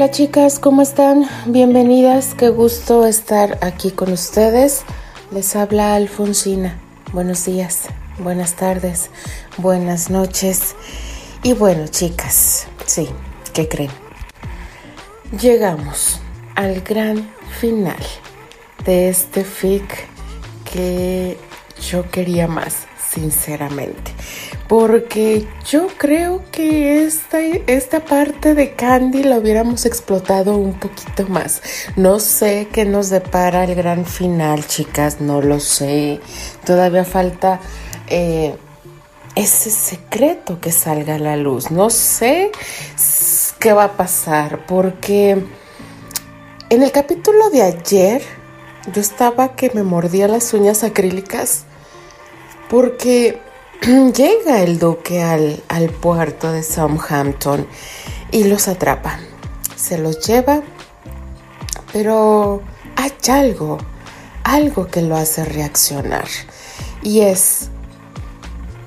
Hola chicas, ¿cómo están? Bienvenidas, qué gusto estar aquí con ustedes. Les habla Alfonsina. Buenos días, buenas tardes, buenas noches. Y bueno chicas, sí, ¿qué creen? Llegamos al gran final de este fic que yo quería más, sinceramente porque yo creo que esta, esta parte de Candy la hubiéramos explotado un poquito más. No sé qué nos depara el gran final, chicas, no lo sé. Todavía falta eh, ese secreto que salga a la luz. No sé qué va a pasar, porque en el capítulo de ayer yo estaba que me mordía las uñas acrílicas porque llega el duque al, al puerto de Southampton y los atrapa. Se los lleva, pero hay algo, algo que lo hace reaccionar. Y es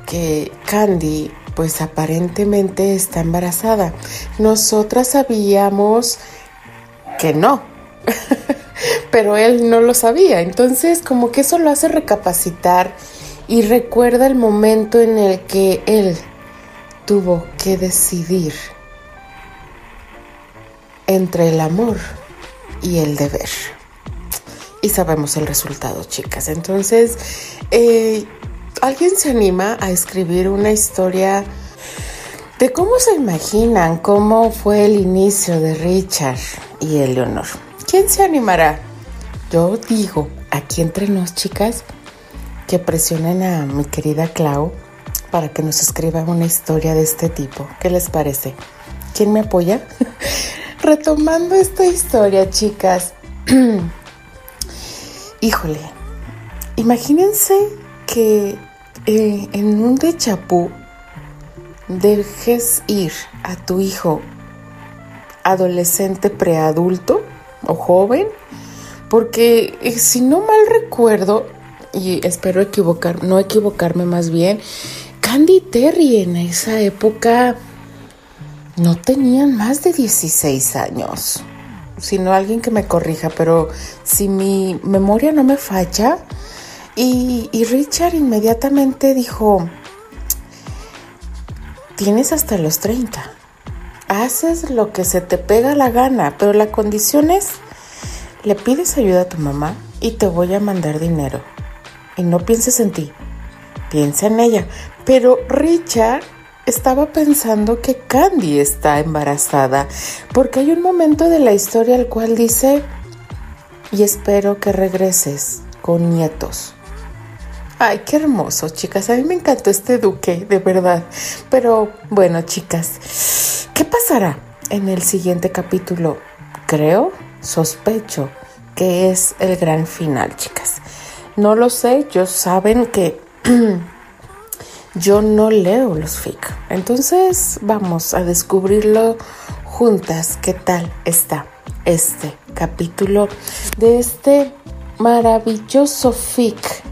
que Candy, pues aparentemente está embarazada. Nosotras sabíamos que no, pero él no lo sabía. Entonces, como que eso lo hace recapacitar y recuerda el momento en el que él tuvo que decidir entre el amor y el deber. Y sabemos el resultado, chicas. Entonces, eh, ¿alguien se anima a escribir una historia de cómo se imaginan cómo fue el inicio de Richard y Eleonor? ¿Quién se animará? Yo digo, aquí entre nos, chicas, que presionen a mi querida Clau para que nos escriba una historia de este tipo. ¿Qué les parece? ¿Quién me apoya? Retomando esta historia, chicas. Híjole, imagínense que eh, en un de chapú dejes ir a tu hijo adolescente preadulto o joven, porque eh, si no mal recuerdo, y espero equivocar, no equivocarme más bien, Candy Terry en esa época no tenían más de 16 años. Sino alguien que me corrija, pero si mi memoria no me falla, y, y Richard inmediatamente dijo, tienes hasta los 30, haces lo que se te pega la gana, pero la condición es, le pides ayuda a tu mamá y te voy a mandar dinero y no pienses en ti, piensa en ella. Pero Richard estaba pensando que Candy está embarazada, porque hay un momento de la historia al cual dice, y espero que regreses con nietos. Ay, qué hermoso, chicas. A mí me encantó este duque, de verdad. Pero bueno, chicas, ¿qué pasará en el siguiente capítulo? Creo, sospecho que es el gran final, chicas. No lo sé, yo saben que yo no leo los fic. Entonces vamos a descubrirlo juntas qué tal está este capítulo de este maravilloso fic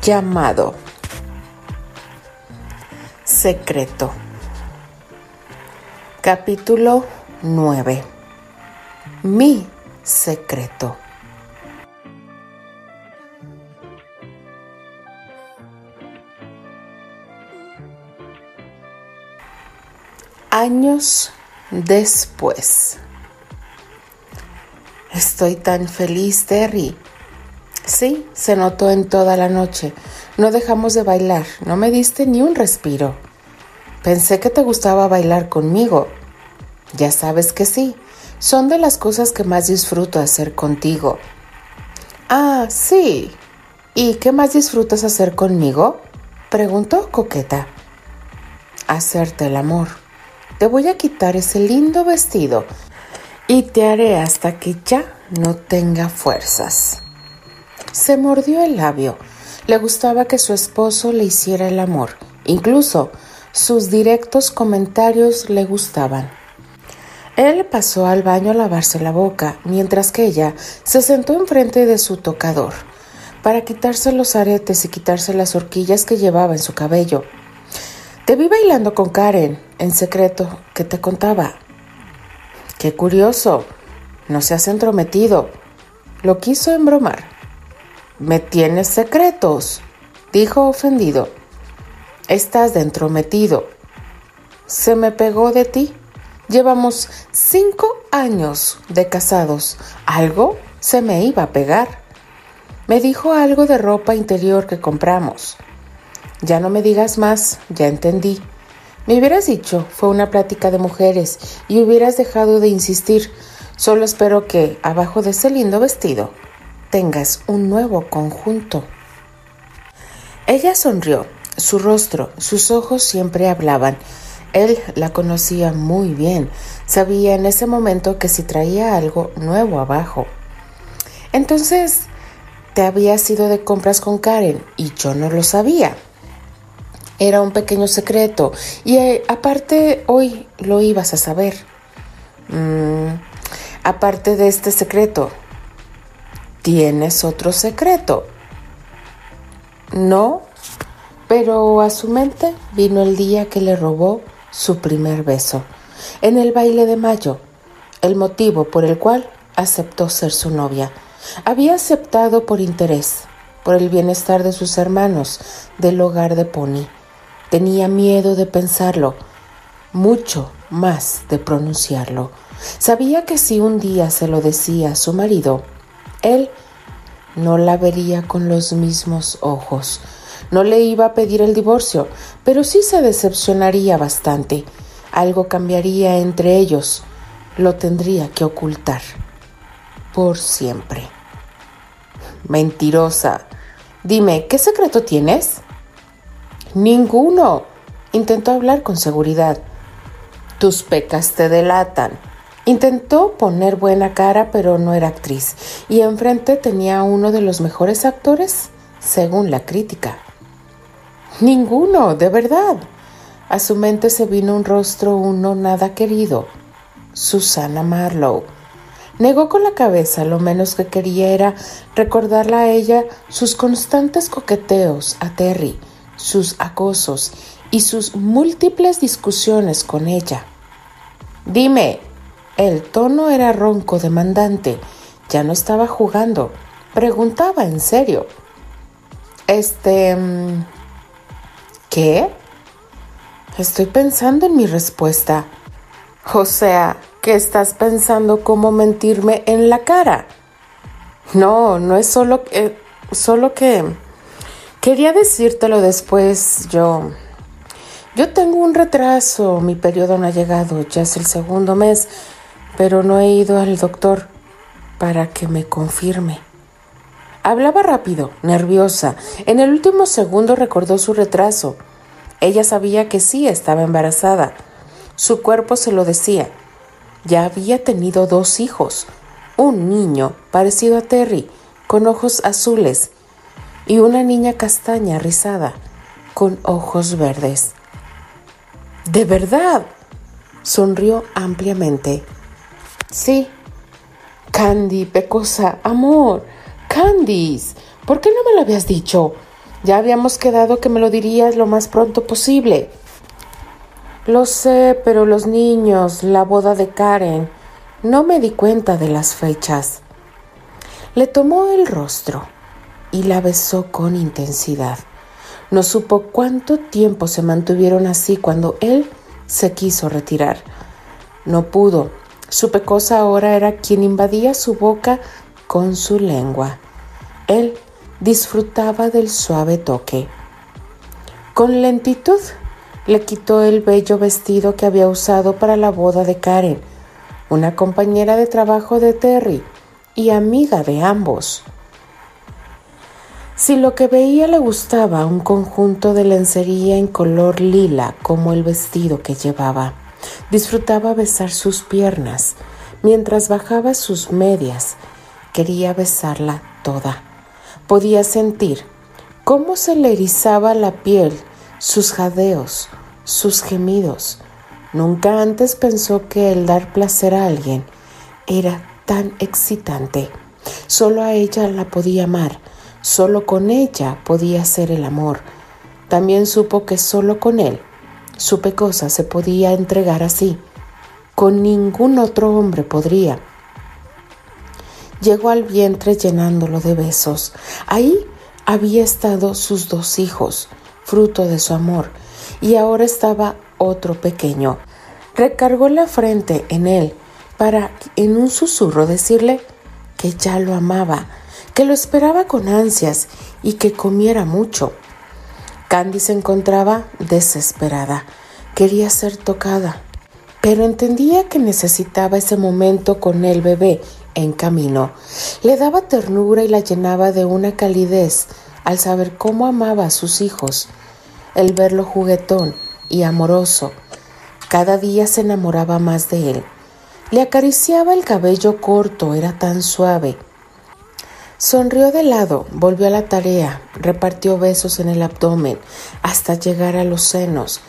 llamado Secreto. Capítulo 9. Mi secreto. Años después. Estoy tan feliz, Terry. Sí, se notó en toda la noche. No dejamos de bailar, no me diste ni un respiro. Pensé que te gustaba bailar conmigo. Ya sabes que sí, son de las cosas que más disfruto hacer contigo. Ah, sí. ¿Y qué más disfrutas hacer conmigo? Preguntó coqueta. Hacerte el amor. Te voy a quitar ese lindo vestido y te haré hasta que ya no tenga fuerzas. Se mordió el labio. Le gustaba que su esposo le hiciera el amor. Incluso sus directos comentarios le gustaban. Él pasó al baño a lavarse la boca, mientras que ella se sentó enfrente de su tocador para quitarse los aretes y quitarse las horquillas que llevaba en su cabello. Te vi bailando con Karen, en secreto, que te contaba. Qué curioso. No se has entrometido. Lo quiso embromar. Me tienes secretos, dijo ofendido. Estás entrometido. Se me pegó de ti. Llevamos cinco años de casados. Algo se me iba a pegar. Me dijo algo de ropa interior que compramos. Ya no me digas más, ya entendí. Me hubieras dicho, fue una plática de mujeres y hubieras dejado de insistir. Solo espero que, abajo de ese lindo vestido, tengas un nuevo conjunto. Ella sonrió. Su rostro, sus ojos siempre hablaban. Él la conocía muy bien. Sabía en ese momento que si traía algo nuevo abajo. Entonces, te habías ido de compras con Karen y yo no lo sabía. Era un pequeño secreto y eh, aparte hoy lo ibas a saber. Mm, aparte de este secreto, ¿tienes otro secreto? No, pero a su mente vino el día que le robó su primer beso, en el baile de mayo, el motivo por el cual aceptó ser su novia. Había aceptado por interés, por el bienestar de sus hermanos, del hogar de Pony. Tenía miedo de pensarlo, mucho más de pronunciarlo. Sabía que si un día se lo decía a su marido, él no la vería con los mismos ojos. No le iba a pedir el divorcio, pero sí se decepcionaría bastante. Algo cambiaría entre ellos. Lo tendría que ocultar. Por siempre. Mentirosa. Dime, ¿qué secreto tienes? Ninguno. Intentó hablar con seguridad. Tus pecas te delatan. Intentó poner buena cara, pero no era actriz, y enfrente tenía uno de los mejores actores, según la crítica. Ninguno, de verdad. A su mente se vino un rostro uno nada querido. Susana Marlowe. Negó con la cabeza, lo menos que quería era recordarla a ella sus constantes coqueteos a Terry, sus acosos y sus múltiples discusiones con ella. Dime, el tono era ronco, demandante, ya no estaba jugando, preguntaba en serio. Este... Mm, ¿Qué? Estoy pensando en mi respuesta. O sea, que estás pensando cómo mentirme en la cara. No, no es solo, eh, solo que quería decírtelo después. Yo, yo tengo un retraso. Mi periodo no ha llegado. Ya es el segundo mes, pero no he ido al doctor para que me confirme. Hablaba rápido, nerviosa. En el último segundo recordó su retraso. Ella sabía que sí estaba embarazada. Su cuerpo se lo decía ya había tenido dos hijos, un niño parecido a Terry, con ojos azules, y una niña castaña rizada, con ojos verdes. ¿De verdad? Sonrió ampliamente. Sí. Candy, Pecosa, amor. Candice, ¿por qué no me lo habías dicho? Ya habíamos quedado que me lo dirías lo más pronto posible. Lo sé, pero los niños, la boda de Karen, no me di cuenta de las fechas. Le tomó el rostro y la besó con intensidad. No supo cuánto tiempo se mantuvieron así cuando él se quiso retirar. No pudo. Su pecosa ahora era quien invadía su boca con su lengua. Él disfrutaba del suave toque. Con lentitud le quitó el bello vestido que había usado para la boda de Karen, una compañera de trabajo de Terry y amiga de ambos. Si lo que veía le gustaba un conjunto de lencería en color lila como el vestido que llevaba, disfrutaba besar sus piernas mientras bajaba sus medias. Quería besarla toda. Podía sentir cómo se le erizaba la piel sus jadeos, sus gemidos. Nunca antes pensó que el dar placer a alguien era tan excitante. Solo a ella la podía amar, solo con ella podía hacer el amor. También supo que solo con él su pecosa se podía entregar así. con ningún otro hombre podría. Llegó al vientre llenándolo de besos. Ahí había estado sus dos hijos, fruto de su amor, y ahora estaba otro pequeño. Recargó la frente en él para en un susurro decirle que ya lo amaba, que lo esperaba con ansias y que comiera mucho. Candy se encontraba desesperada, quería ser tocada, pero entendía que necesitaba ese momento con el bebé en camino. Le daba ternura y la llenaba de una calidez al saber cómo amaba a sus hijos, el verlo juguetón y amoroso. Cada día se enamoraba más de él. Le acariciaba el cabello corto, era tan suave. Sonrió de lado, volvió a la tarea, repartió besos en el abdomen hasta llegar a los senos,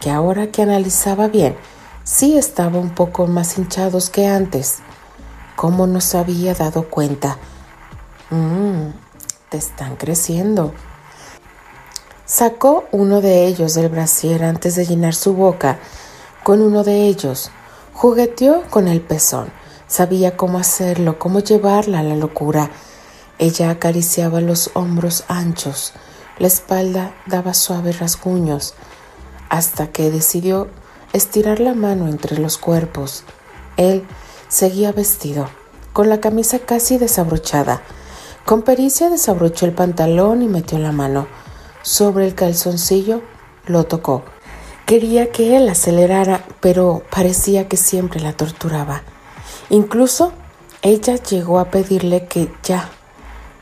que ahora que analizaba bien, sí estaban un poco más hinchados que antes. ¿Cómo no se había dado cuenta? Mmm, te están creciendo. Sacó uno de ellos del brasier antes de llenar su boca con uno de ellos. Jugueteó con el pezón. Sabía cómo hacerlo, cómo llevarla a la locura. Ella acariciaba los hombros anchos, la espalda daba suaves rasguños, hasta que decidió estirar la mano entre los cuerpos. Él seguía vestido, con la camisa casi desabrochada. Con pericia desabrochó el pantalón y metió la mano. Sobre el calzoncillo lo tocó. Quería que él acelerara, pero parecía que siempre la torturaba. Incluso ella llegó a pedirle que ya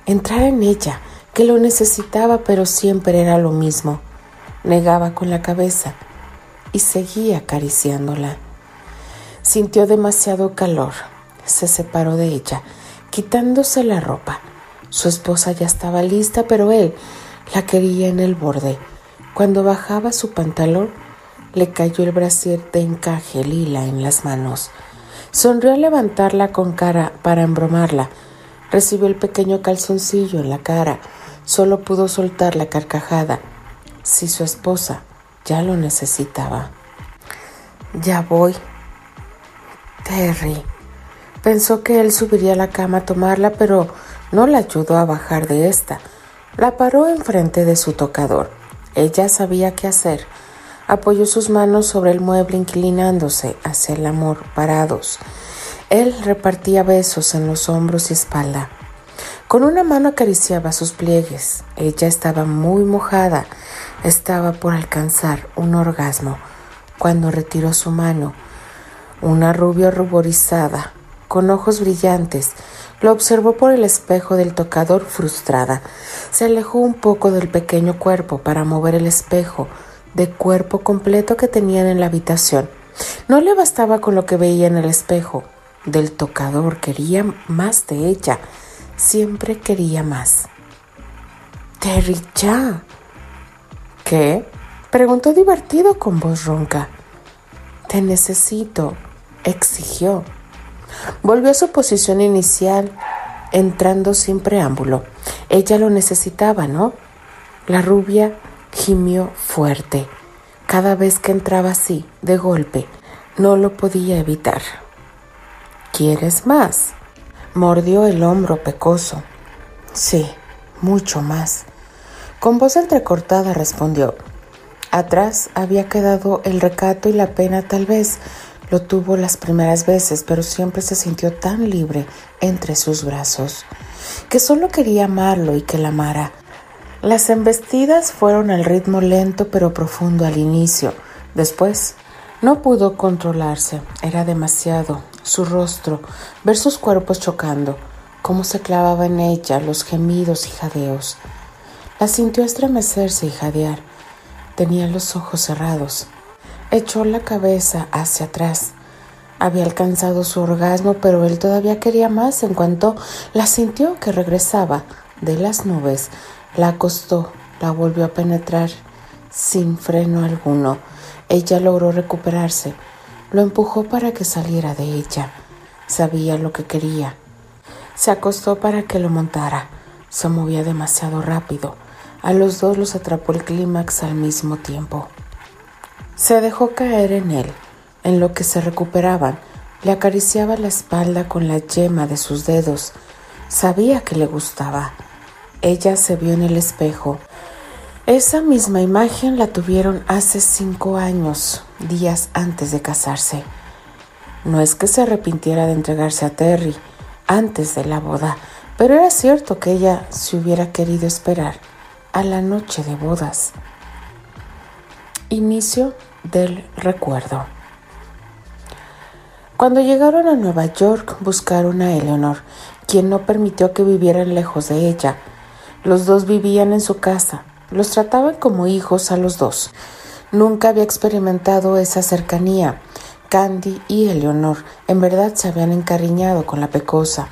entrara en ella, que lo necesitaba, pero siempre era lo mismo. Negaba con la cabeza y seguía acariciándola. Sintió demasiado calor. Se separó de ella, quitándose la ropa. Su esposa ya estaba lista, pero él la quería en el borde. Cuando bajaba su pantalón, le cayó el brasier de encaje lila en las manos. Sonrió al levantarla con cara para embromarla. Recibió el pequeño calzoncillo en la cara. Solo pudo soltar la carcajada. Si su esposa ya lo necesitaba. Ya voy. Terry. Pensó que él subiría a la cama a tomarla, pero no la ayudó a bajar de esta. La paró enfrente de su tocador. Ella sabía qué hacer apoyó sus manos sobre el mueble inclinándose hacia el amor parados. Él repartía besos en los hombros y espalda. Con una mano acariciaba sus pliegues. Ella estaba muy mojada. Estaba por alcanzar un orgasmo cuando retiró su mano. Una rubia ruborizada, con ojos brillantes, lo observó por el espejo del tocador frustrada. Se alejó un poco del pequeño cuerpo para mover el espejo de cuerpo completo que tenían en la habitación. No le bastaba con lo que veía en el espejo del tocador, quería más de ella, siempre quería más. Terry, ya. ¿Qué? Preguntó divertido con voz ronca. Te necesito, exigió. Volvió a su posición inicial, entrando sin preámbulo. Ella lo necesitaba, ¿no? La rubia Gimió fuerte. Cada vez que entraba así, de golpe, no lo podía evitar. ¿Quieres más? Mordió el hombro pecoso. Sí, mucho más. Con voz entrecortada respondió. Atrás había quedado el recato y la pena tal vez. Lo tuvo las primeras veces, pero siempre se sintió tan libre entre sus brazos, que solo quería amarlo y que la amara. Las embestidas fueron al ritmo lento pero profundo al inicio. Después no pudo controlarse. Era demasiado. Su rostro, ver sus cuerpos chocando, cómo se clavaba en ella los gemidos y jadeos. La sintió estremecerse y jadear. Tenía los ojos cerrados. Echó la cabeza hacia atrás. Había alcanzado su orgasmo, pero él todavía quería más en cuanto la sintió que regresaba de las nubes la acostó, la volvió a penetrar sin freno alguno. Ella logró recuperarse. Lo empujó para que saliera de ella. Sabía lo que quería. Se acostó para que lo montara. Se movía demasiado rápido. A los dos los atrapó el clímax al mismo tiempo. Se dejó caer en él. En lo que se recuperaban, le acariciaba la espalda con la yema de sus dedos. Sabía que le gustaba. Ella se vio en el espejo. Esa misma imagen la tuvieron hace cinco años, días antes de casarse. No es que se arrepintiera de entregarse a Terry antes de la boda, pero era cierto que ella se hubiera querido esperar a la noche de bodas. Inicio del recuerdo. Cuando llegaron a Nueva York buscaron a Eleanor, quien no permitió que vivieran lejos de ella. Los dos vivían en su casa, los trataban como hijos a los dos. Nunca había experimentado esa cercanía. Candy y Eleanor en verdad se habían encariñado con la pecosa.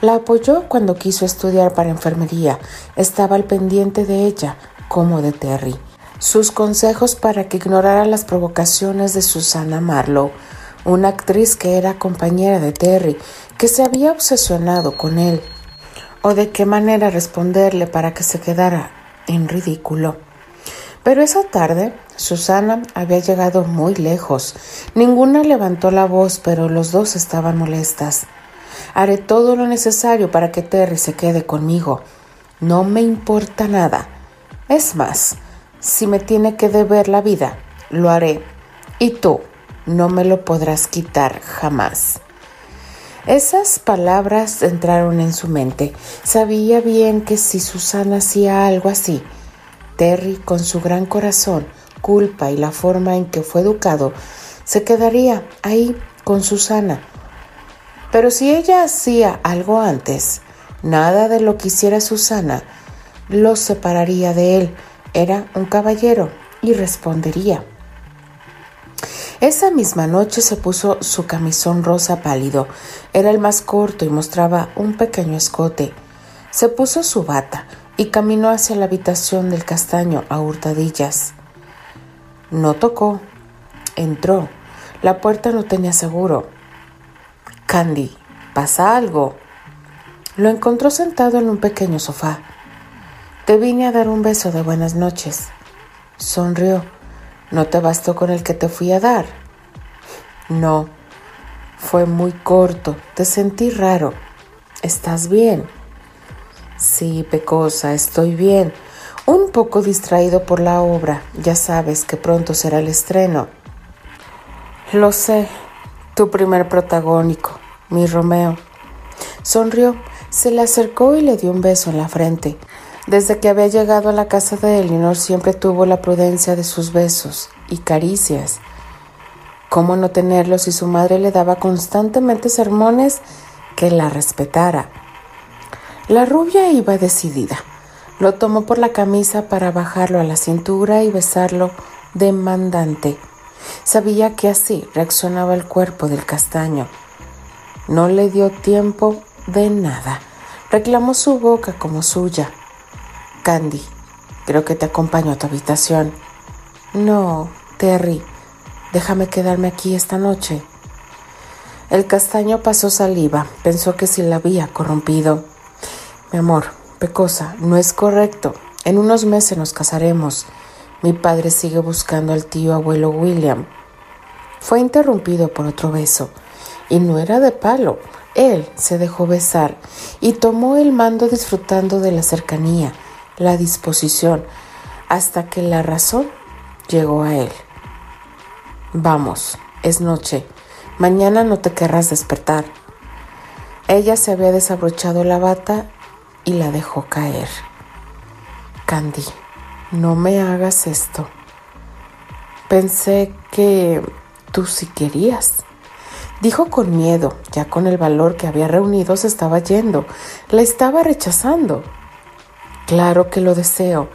La apoyó cuando quiso estudiar para enfermería. Estaba al pendiente de ella, como de Terry. Sus consejos para que ignorara las provocaciones de Susana Marlowe una actriz que era compañera de Terry, que se había obsesionado con él, o de qué manera responderle para que se quedara en ridículo. Pero esa tarde Susana había llegado muy lejos. Ninguna levantó la voz, pero los dos estaban molestas. Haré todo lo necesario para que Terry se quede conmigo. No me importa nada. Es más, si me tiene que deber la vida, lo haré. Y tú, no me lo podrás quitar jamás. Esas palabras entraron en su mente. Sabía bien que si Susana hacía algo así, Terry, con su gran corazón, culpa y la forma en que fue educado, se quedaría ahí con Susana. Pero si ella hacía algo antes, nada de lo que hiciera Susana lo separaría de él. Era un caballero y respondería. Esa misma noche se puso su camisón rosa pálido. Era el más corto y mostraba un pequeño escote. Se puso su bata y caminó hacia la habitación del castaño a hurtadillas. No tocó. Entró. La puerta no tenía seguro. Candy, ¿pasa algo? Lo encontró sentado en un pequeño sofá. Te vine a dar un beso de buenas noches. Sonrió. ¿No te bastó con el que te fui a dar? No, fue muy corto, te sentí raro. ¿Estás bien? Sí, Pecosa, estoy bien. Un poco distraído por la obra. Ya sabes que pronto será el estreno. Lo sé, tu primer protagónico, mi Romeo. Sonrió, se le acercó y le dio un beso en la frente. Desde que había llegado a la casa de Elinor siempre tuvo la prudencia de sus besos y caricias. ¿Cómo no tenerlos si su madre le daba constantemente sermones que la respetara? La rubia iba decidida. Lo tomó por la camisa para bajarlo a la cintura y besarlo demandante. Sabía que así reaccionaba el cuerpo del castaño. No le dio tiempo de nada. Reclamó su boca como suya. Candy, creo que te acompaño a tu habitación. No, Terry, déjame quedarme aquí esta noche. El castaño pasó saliva, pensó que si la había corrompido. Mi amor, Pecosa, no es correcto. En unos meses nos casaremos. Mi padre sigue buscando al tío abuelo William. Fue interrumpido por otro beso, y no era de palo. Él se dejó besar y tomó el mando disfrutando de la cercanía la disposición, hasta que la razón llegó a él. Vamos, es noche, mañana no te querrás despertar. Ella se había desabrochado la bata y la dejó caer. Candy, no me hagas esto. Pensé que tú sí querías. Dijo con miedo, ya con el valor que había reunido se estaba yendo, la estaba rechazando. Claro que lo deseo,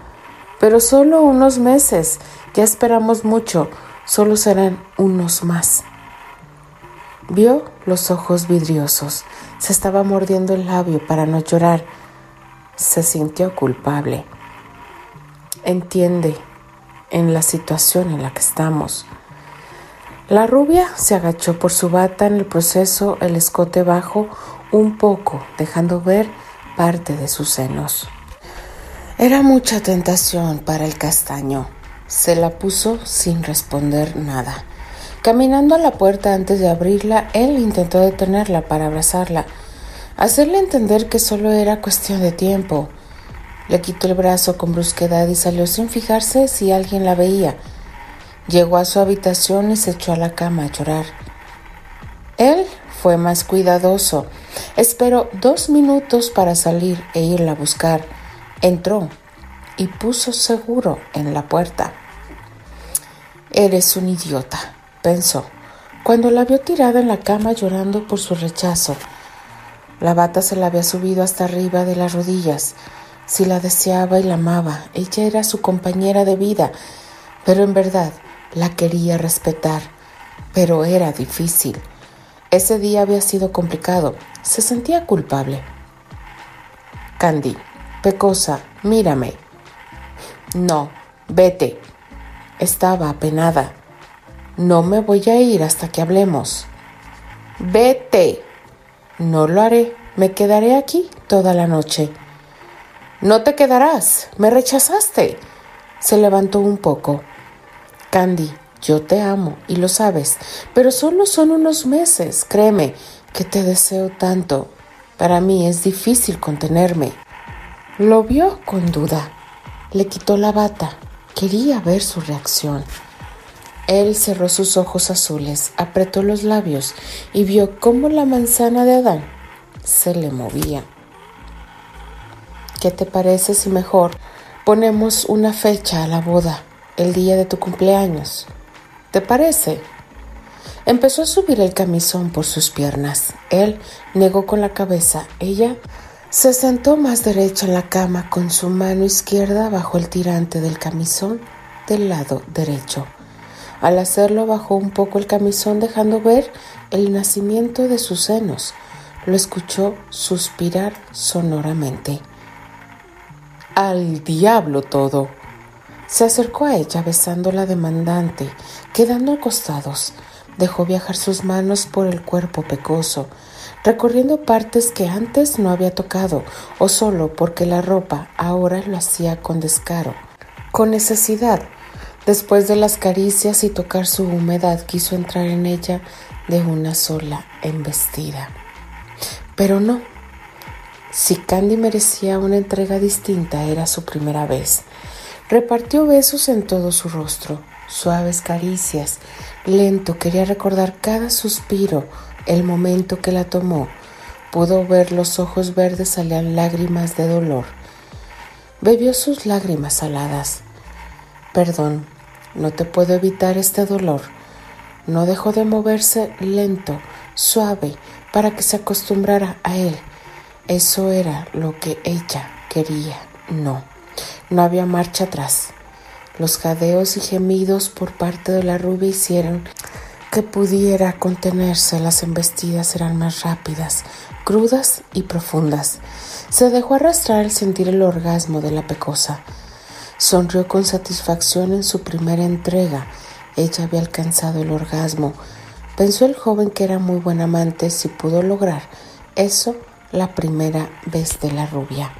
pero solo unos meses. Ya esperamos mucho, solo serán unos más. Vio los ojos vidriosos, se estaba mordiendo el labio para no llorar. Se sintió culpable. Entiende en la situación en la que estamos. La rubia se agachó por su bata en el proceso, el escote bajo un poco, dejando ver parte de sus senos. Era mucha tentación para el castaño. Se la puso sin responder nada. Caminando a la puerta antes de abrirla, él intentó detenerla para abrazarla, hacerle entender que solo era cuestión de tiempo. Le quitó el brazo con brusquedad y salió sin fijarse si alguien la veía. Llegó a su habitación y se echó a la cama a llorar. Él fue más cuidadoso. Esperó dos minutos para salir e irla a buscar. Entró y puso seguro en la puerta. Eres un idiota, pensó, cuando la vio tirada en la cama llorando por su rechazo. La bata se la había subido hasta arriba de las rodillas. Si la deseaba y la amaba, ella era su compañera de vida, pero en verdad la quería respetar. Pero era difícil. Ese día había sido complicado. Se sentía culpable. Candy, Pecosa, mírame. No, vete. Estaba apenada. No me voy a ir hasta que hablemos. Vete. No lo haré. Me quedaré aquí toda la noche. No te quedarás. Me rechazaste. Se levantó un poco. Candy, yo te amo y lo sabes, pero solo son unos meses, créeme, que te deseo tanto. Para mí es difícil contenerme. Lo vio con duda. Le quitó la bata. Quería ver su reacción. Él cerró sus ojos azules, apretó los labios y vio cómo la manzana de Adán se le movía. ¿Qué te parece si mejor ponemos una fecha a la boda, el día de tu cumpleaños? ¿Te parece? Empezó a subir el camisón por sus piernas. Él negó con la cabeza. Ella se sentó más derecha en la cama con su mano izquierda bajo el tirante del camisón del lado derecho. Al hacerlo bajó un poco el camisón dejando ver el nacimiento de sus senos. Lo escuchó suspirar sonoramente. Al diablo todo. Se acercó a ella besándola demandante, quedando acostados. Dejó viajar sus manos por el cuerpo pecoso, recorriendo partes que antes no había tocado, o solo porque la ropa ahora lo hacía con descaro, con necesidad. Después de las caricias y tocar su humedad, quiso entrar en ella de una sola embestida. Pero no. Si Candy merecía una entrega distinta, era su primera vez. Repartió besos en todo su rostro, suaves caricias. Lento quería recordar cada suspiro, el momento que la tomó. Pudo ver los ojos verdes salían lágrimas de dolor. Bebió sus lágrimas saladas. Perdón, no te puedo evitar este dolor. No dejó de moverse lento, suave, para que se acostumbrara a él. Eso era lo que ella quería. No. No había marcha atrás. Los jadeos y gemidos por parte de la rubia hicieron que pudiera contenerse. Las embestidas eran más rápidas, crudas y profundas. Se dejó arrastrar al sentir el orgasmo de la pecosa. Sonrió con satisfacción en su primera entrega. Ella había alcanzado el orgasmo. Pensó el joven que era muy buen amante si pudo lograr eso la primera vez de la rubia.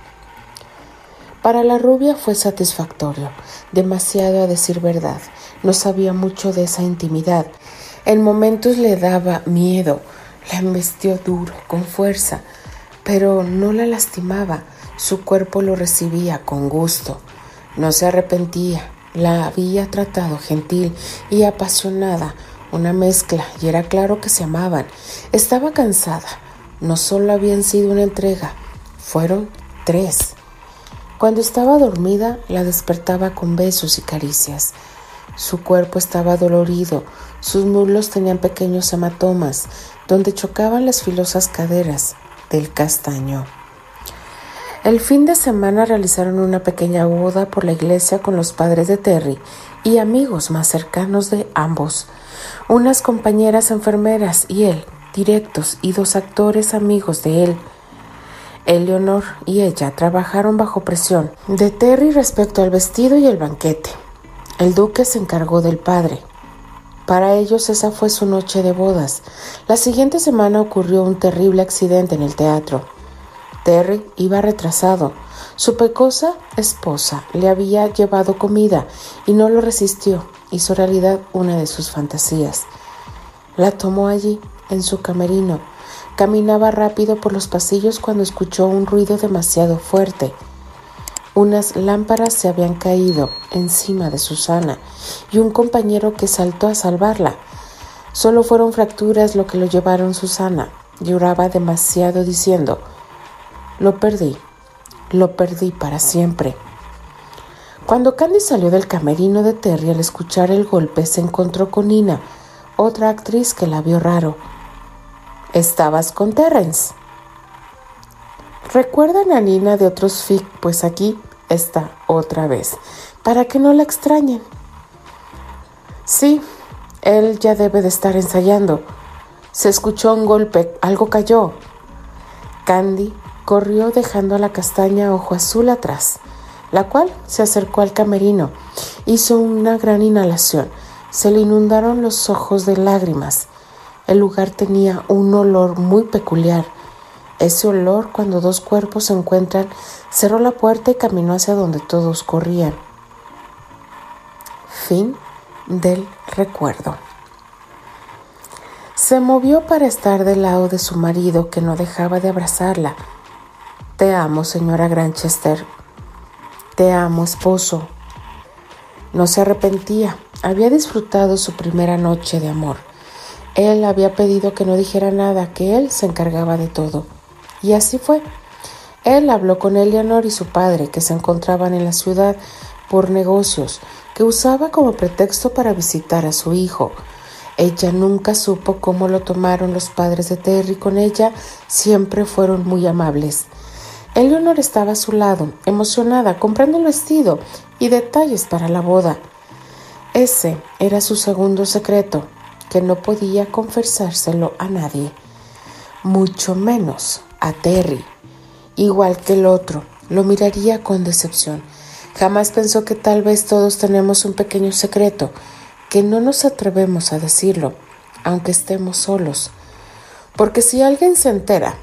Para la rubia fue satisfactorio, demasiado a decir verdad. No sabía mucho de esa intimidad. En momentos le daba miedo, la embestió duro, con fuerza, pero no la lastimaba. Su cuerpo lo recibía con gusto. No se arrepentía. La había tratado gentil y apasionada, una mezcla, y era claro que se amaban. Estaba cansada. No solo habían sido una entrega, fueron tres. Cuando estaba dormida, la despertaba con besos y caricias. Su cuerpo estaba dolorido, sus muslos tenían pequeños hematomas, donde chocaban las filosas caderas del castaño. El fin de semana realizaron una pequeña boda por la iglesia con los padres de Terry y amigos más cercanos de ambos, unas compañeras enfermeras y él, directos, y dos actores amigos de él, Eleonor y ella trabajaron bajo presión de Terry respecto al vestido y el banquete. El duque se encargó del padre. Para ellos esa fue su noche de bodas. La siguiente semana ocurrió un terrible accidente en el teatro. Terry iba retrasado. Su pecosa esposa le había llevado comida y no lo resistió. Hizo realidad una de sus fantasías. La tomó allí, en su camerino. Caminaba rápido por los pasillos cuando escuchó un ruido demasiado fuerte. Unas lámparas se habían caído encima de Susana y un compañero que saltó a salvarla. Solo fueron fracturas lo que lo llevaron Susana. Lloraba demasiado diciendo, lo perdí, lo perdí para siempre. Cuando Candy salió del camerino de Terry al escuchar el golpe, se encontró con Nina, otra actriz que la vio raro. Estabas con Terrence. Recuerdan a Nina de otros fic, pues aquí está otra vez, para que no la extrañen. Sí, él ya debe de estar ensayando. Se escuchó un golpe, algo cayó. Candy corrió dejando la castaña ojo azul atrás, la cual se acercó al camerino. Hizo una gran inhalación. Se le inundaron los ojos de lágrimas. El lugar tenía un olor muy peculiar. Ese olor, cuando dos cuerpos se encuentran, cerró la puerta y caminó hacia donde todos corrían. Fin del recuerdo. Se movió para estar del lado de su marido que no dejaba de abrazarla. Te amo, señora Granchester. Te amo, esposo. No se arrepentía. Había disfrutado su primera noche de amor. Él había pedido que no dijera nada, que él se encargaba de todo. Y así fue. Él habló con Eleanor y su padre, que se encontraban en la ciudad por negocios, que usaba como pretexto para visitar a su hijo. Ella nunca supo cómo lo tomaron los padres de Terry con ella, siempre fueron muy amables. Eleanor estaba a su lado, emocionada, comprando el vestido y detalles para la boda. Ese era su segundo secreto, que no podía confesárselo a nadie, mucho menos a Terry. Igual que el otro, lo miraría con decepción. Jamás pensó que tal vez todos tenemos un pequeño secreto, que no nos atrevemos a decirlo, aunque estemos solos. Porque si alguien se entera,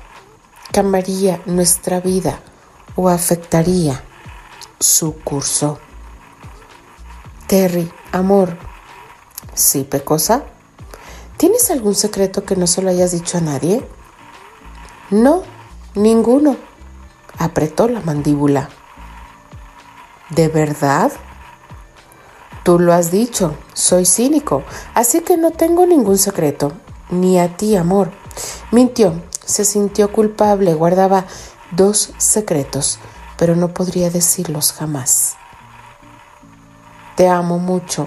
cambiaría nuestra vida o afectaría su curso. Terry, amor, ¿sí, Pecosa? ¿Tienes algún secreto que no se lo hayas dicho a nadie? No, ninguno. Apretó la mandíbula. ¿De verdad? Tú lo has dicho, soy cínico, así que no tengo ningún secreto, ni a ti, amor. Mintió, se sintió culpable, guardaba dos secretos, pero no podría decirlos jamás. Te amo mucho,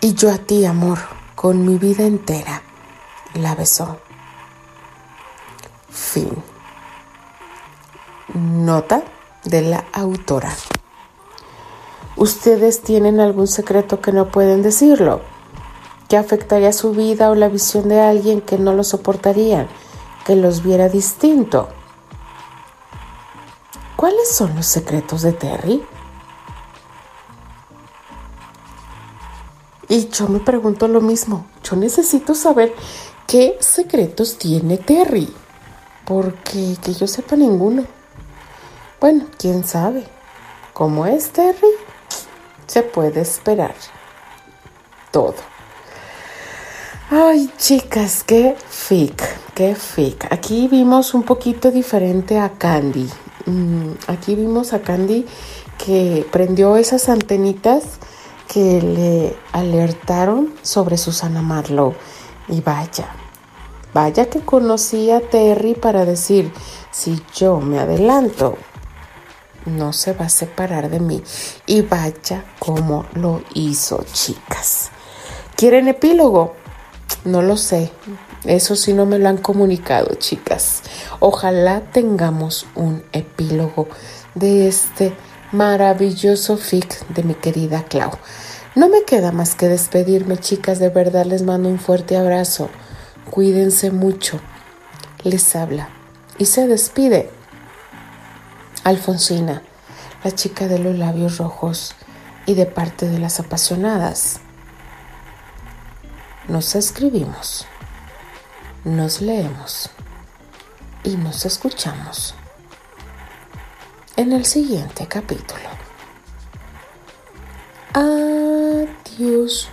y yo a ti, amor con mi vida entera. La besó. Fin. Nota de la autora. ¿Ustedes tienen algún secreto que no pueden decirlo? ¿Que afectaría su vida o la visión de alguien que no lo soportarían? ¿Que los viera distinto? ¿Cuáles son los secretos de Terry? Y yo me pregunto lo mismo. Yo necesito saber qué secretos tiene Terry. Porque que yo sepa ninguno. Bueno, quién sabe. ¿Cómo es Terry? Se puede esperar todo. Ay, chicas, qué fic, qué fic. Aquí vimos un poquito diferente a Candy. Mm, aquí vimos a Candy que prendió esas antenitas que le alertaron sobre Susana Marlowe. Y vaya, vaya que conocí a Terry para decir, si yo me adelanto, no se va a separar de mí. Y vaya como lo hizo, chicas. ¿Quieren epílogo? No lo sé. Eso sí no me lo han comunicado, chicas. Ojalá tengamos un epílogo de este maravilloso fic de mi querida Clau. No me queda más que despedirme, chicas, de verdad les mando un fuerte abrazo. Cuídense mucho. Les habla y se despide. Alfonsina, la chica de los labios rojos y de parte de las apasionadas. Nos escribimos, nos leemos y nos escuchamos en el siguiente capítulo. Adiós.